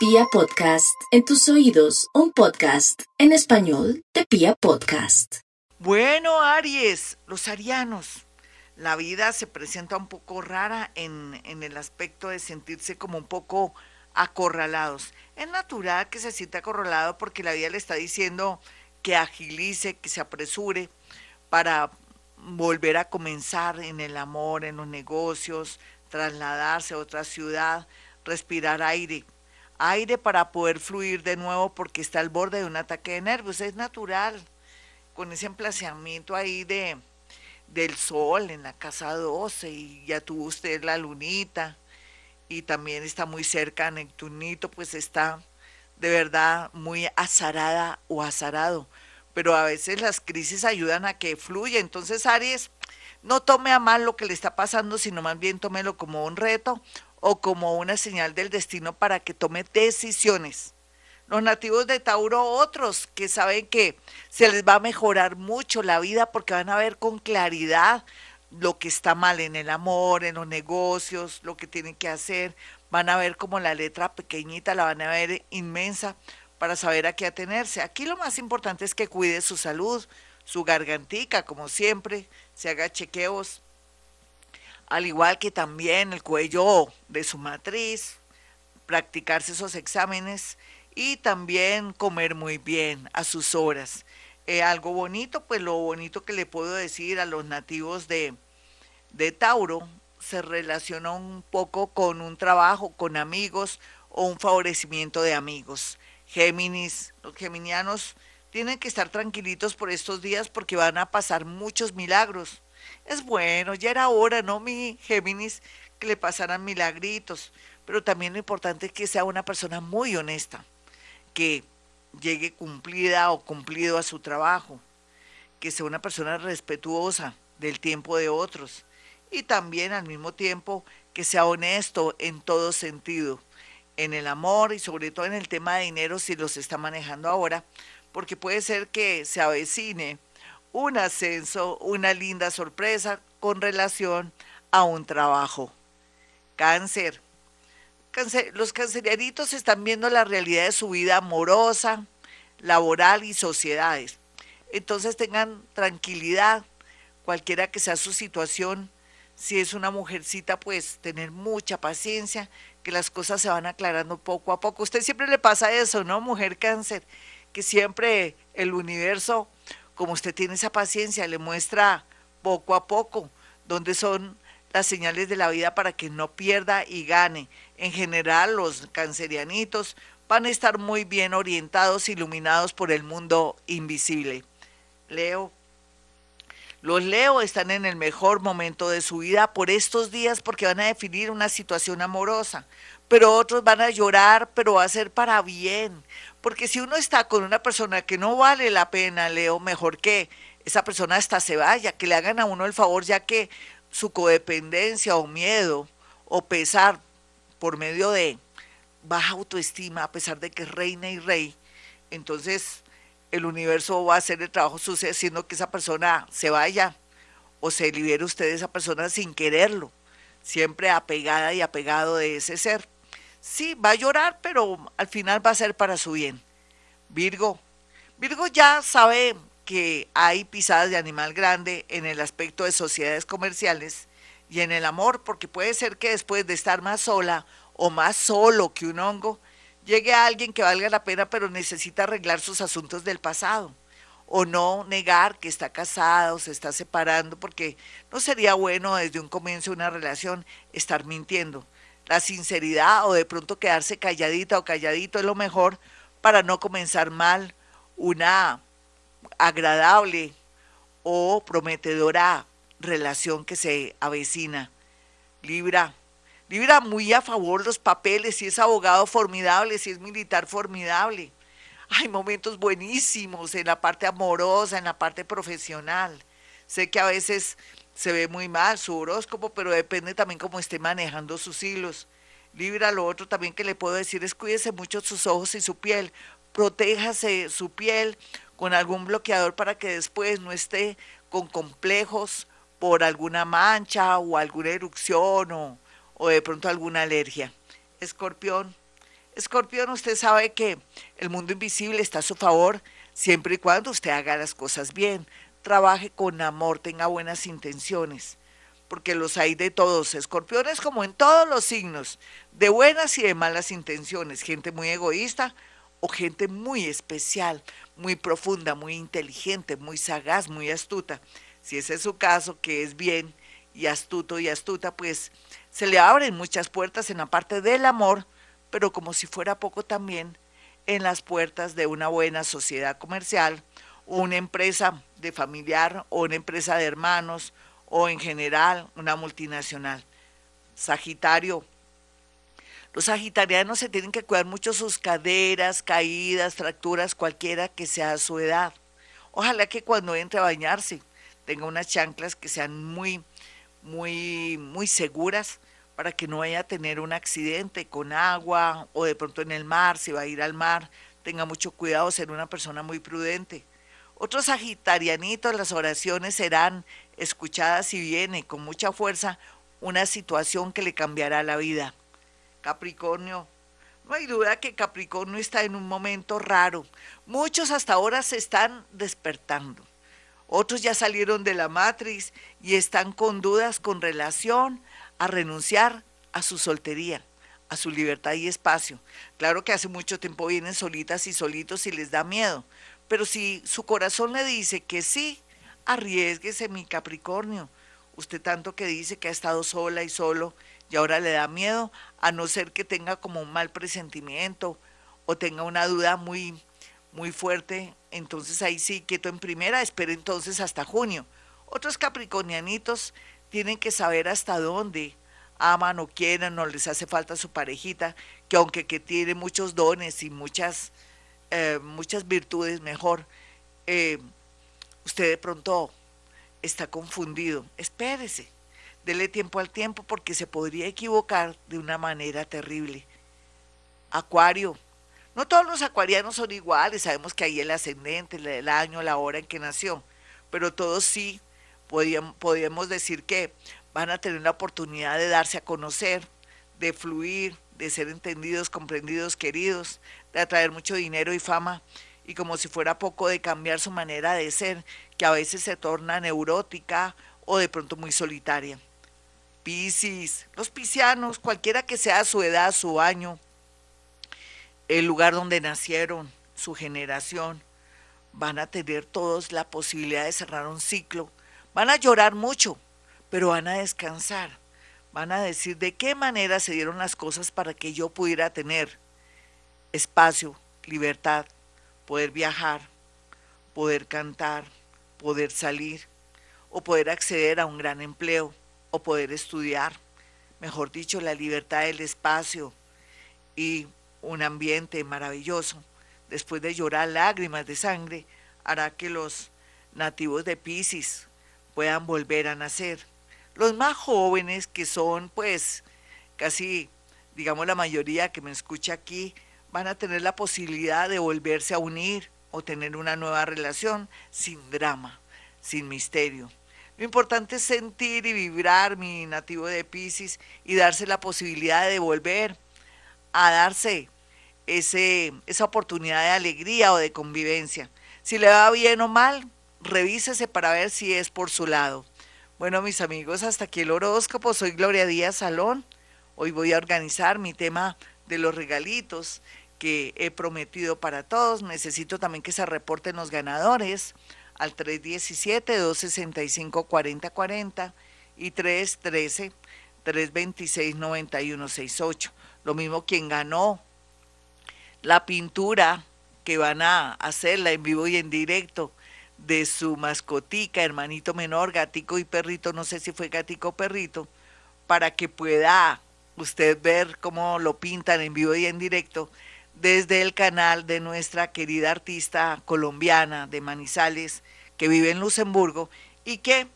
Pia Podcast, en tus oídos, un podcast en español de Pia Podcast. Bueno, Aries, los arianos, la vida se presenta un poco rara en, en el aspecto de sentirse como un poco acorralados. Es natural que se sienta acorralado porque la vida le está diciendo que agilice, que se apresure para volver a comenzar en el amor, en los negocios, trasladarse a otra ciudad, respirar aire. Aire para poder fluir de nuevo porque está al borde de un ataque de nervios. Es natural, con ese emplazamiento ahí de, del sol en la casa 12 y ya tuvo usted la lunita y también está muy cerca Neptunito, pues está de verdad muy azarada o azarado. Pero a veces las crisis ayudan a que fluya. Entonces, Aries, no tome a mal lo que le está pasando, sino más bien tómelo como un reto o como una señal del destino para que tome decisiones. Los nativos de Tauro, otros que saben que se les va a mejorar mucho la vida porque van a ver con claridad lo que está mal en el amor, en los negocios, lo que tienen que hacer. Van a ver como la letra pequeñita, la van a ver inmensa para saber a qué atenerse. Aquí lo más importante es que cuide su salud, su gargantica, como siempre, se haga chequeos, al igual que también el cuello de su matriz, practicarse esos exámenes y también comer muy bien a sus horas. Eh, algo bonito, pues lo bonito que le puedo decir a los nativos de, de Tauro se relaciona un poco con un trabajo, con amigos o un favorecimiento de amigos. Géminis, los geminianos tienen que estar tranquilitos por estos días porque van a pasar muchos milagros. Es bueno, ya era hora, ¿no, mi Géminis? Que le pasaran milagritos. Pero también lo importante es que sea una persona muy honesta, que llegue cumplida o cumplido a su trabajo, que sea una persona respetuosa del tiempo de otros y también al mismo tiempo que sea honesto en todo sentido, en el amor y sobre todo en el tema de dinero si los está manejando ahora, porque puede ser que se avecine un ascenso, una linda sorpresa con relación a un trabajo. Cáncer. los cancerianitos están viendo la realidad de su vida amorosa, laboral y sociedades. Entonces tengan tranquilidad, cualquiera que sea su situación. Si es una mujercita, pues tener mucha paciencia, que las cosas se van aclarando poco a poco. Usted siempre le pasa eso, ¿no, mujer cáncer? que siempre el universo, como usted tiene esa paciencia, le muestra poco a poco dónde son las señales de la vida para que no pierda y gane. En general, los cancerianitos van a estar muy bien orientados, iluminados por el mundo invisible. Leo. Los Leo están en el mejor momento de su vida por estos días porque van a definir una situación amorosa, pero otros van a llorar, pero va a ser para bien, porque si uno está con una persona que no vale la pena, Leo, mejor que esa persona hasta se vaya, que le hagan a uno el favor, ya que su codependencia o miedo o pesar por medio de baja autoestima, a pesar de que es reina y rey, entonces el universo va a hacer el trabajo sucio haciendo que esa persona se vaya o se libere usted de esa persona sin quererlo, siempre apegada y apegado de ese ser. Sí, va a llorar, pero al final va a ser para su bien. Virgo. Virgo ya sabe que hay pisadas de animal grande en el aspecto de sociedades comerciales y en el amor, porque puede ser que después de estar más sola o más solo que un hongo, llegue a alguien que valga la pena, pero necesita arreglar sus asuntos del pasado. O no negar que está casada o se está separando, porque no sería bueno desde un comienzo de una relación estar mintiendo la sinceridad o de pronto quedarse calladita o calladito es lo mejor para no comenzar mal una agradable o prometedora relación que se avecina. Libra, Libra muy a favor los papeles, si es abogado formidable, si es militar formidable. Hay momentos buenísimos en la parte amorosa, en la parte profesional. Sé que a veces se ve muy mal su horóscopo, pero depende también cómo esté manejando sus hilos. Libra, lo otro también que le puedo decir es cuídese mucho sus ojos y su piel, protéjase su piel con algún bloqueador para que después no esté con complejos por alguna mancha o alguna erupción o, o de pronto alguna alergia. Escorpión, Escorpión, usted sabe que el mundo invisible está a su favor siempre y cuando usted haga las cosas bien, trabaje con amor, tenga buenas intenciones, porque los hay de todos. Escorpiones como en todos los signos, de buenas y de malas intenciones, gente muy egoísta o gente muy especial, muy profunda, muy inteligente, muy sagaz, muy astuta. Si ese es su caso, que es bien y astuto y astuta, pues se le abren muchas puertas en la parte del amor, pero como si fuera poco también en las puertas de una buena sociedad comercial, una empresa de familiar o una empresa de hermanos o en general una multinacional. Sagitario. Los sagitarianos se tienen que cuidar mucho sus caderas, caídas, fracturas, cualquiera que sea su edad. Ojalá que cuando entre a bañarse tenga unas chanclas que sean muy, muy, muy seguras para que no vaya a tener un accidente con agua o de pronto en el mar, si va a ir al mar, tenga mucho cuidado, ser una persona muy prudente. Otros sagitarianitos, las oraciones serán escuchadas y viene con mucha fuerza una situación que le cambiará la vida. Capricornio, no hay duda que Capricornio está en un momento raro. Muchos hasta ahora se están despertando. Otros ya salieron de la matriz y están con dudas con relación a renunciar a su soltería, a su libertad y espacio. Claro que hace mucho tiempo vienen solitas y solitos y les da miedo, pero si su corazón le dice que sí, arriesguese mi Capricornio. Usted tanto que dice que ha estado sola y solo y ahora le da miedo, a no ser que tenga como un mal presentimiento o tenga una duda muy muy fuerte, entonces ahí sí, quieto en primera, espero entonces hasta junio. Otros capricornianitos tienen que saber hasta dónde aman o quieren o les hace falta su parejita, que aunque que tiene muchos dones y muchas, eh, muchas virtudes mejor, eh, usted de pronto está confundido. Espérese, dele tiempo al tiempo porque se podría equivocar de una manera terrible. Acuario, no todos los acuarianos son iguales, sabemos que hay el ascendente, el año, la hora en que nació, pero todos sí podríamos decir que van a tener la oportunidad de darse a conocer, de fluir, de ser entendidos, comprendidos, queridos, de atraer mucho dinero y fama, y como si fuera poco de cambiar su manera de ser, que a veces se torna neurótica o de pronto muy solitaria. Piscis, los piscianos, cualquiera que sea su edad, su año, el lugar donde nacieron, su generación, van a tener todos la posibilidad de cerrar un ciclo Van a llorar mucho, pero van a descansar. Van a decir de qué manera se dieron las cosas para que yo pudiera tener espacio, libertad, poder viajar, poder cantar, poder salir, o poder acceder a un gran empleo, o poder estudiar. Mejor dicho, la libertad del espacio y un ambiente maravilloso, después de llorar lágrimas de sangre, hará que los nativos de Pisces puedan volver a nacer. Los más jóvenes, que son pues casi, digamos, la mayoría que me escucha aquí, van a tener la posibilidad de volverse a unir o tener una nueva relación sin drama, sin misterio. Lo importante es sentir y vibrar, mi nativo de Pisces, y darse la posibilidad de volver a darse ese, esa oportunidad de alegría o de convivencia. Si le va bien o mal, revísese para ver si es por su lado. Bueno, mis amigos, hasta aquí el horóscopo. Soy Gloria Díaz Salón. Hoy voy a organizar mi tema de los regalitos que he prometido para todos. Necesito también que se reporten los ganadores al 317-265-4040 y 313-326-9168. Lo mismo quien ganó la pintura que van a hacerla en vivo y en directo de su mascotica, hermanito menor, gatico y perrito, no sé si fue gatico o perrito, para que pueda usted ver cómo lo pintan en vivo y en directo desde el canal de nuestra querida artista colombiana de Manizales, que vive en Luxemburgo y que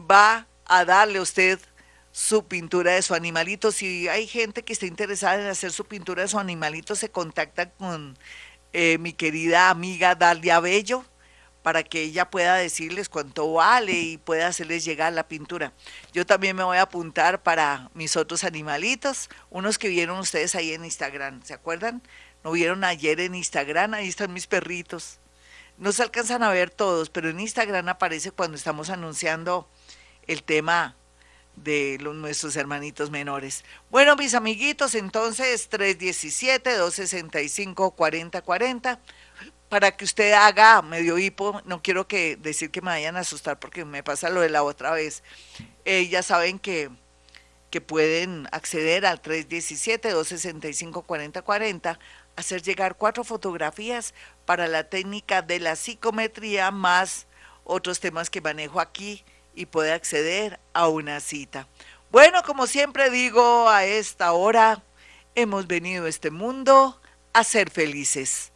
va a darle a usted su pintura de su animalito. Si hay gente que está interesada en hacer su pintura de su animalito, se contacta con eh, mi querida amiga Dalia Bello para que ella pueda decirles cuánto vale y pueda hacerles llegar la pintura. Yo también me voy a apuntar para mis otros animalitos, unos que vieron ustedes ahí en Instagram, ¿se acuerdan? ¿No vieron ayer en Instagram? Ahí están mis perritos. No se alcanzan a ver todos, pero en Instagram aparece cuando estamos anunciando el tema de los, nuestros hermanitos menores. Bueno, mis amiguitos, entonces 317-265-4040 para que usted haga medio hipo, no quiero que decir que me vayan a asustar porque me pasa lo de la otra vez. Eh, ya saben que, que pueden acceder al 317-265-4040, hacer llegar cuatro fotografías para la técnica de la psicometría más otros temas que manejo aquí y puede acceder a una cita. Bueno, como siempre digo, a esta hora hemos venido a este mundo a ser felices.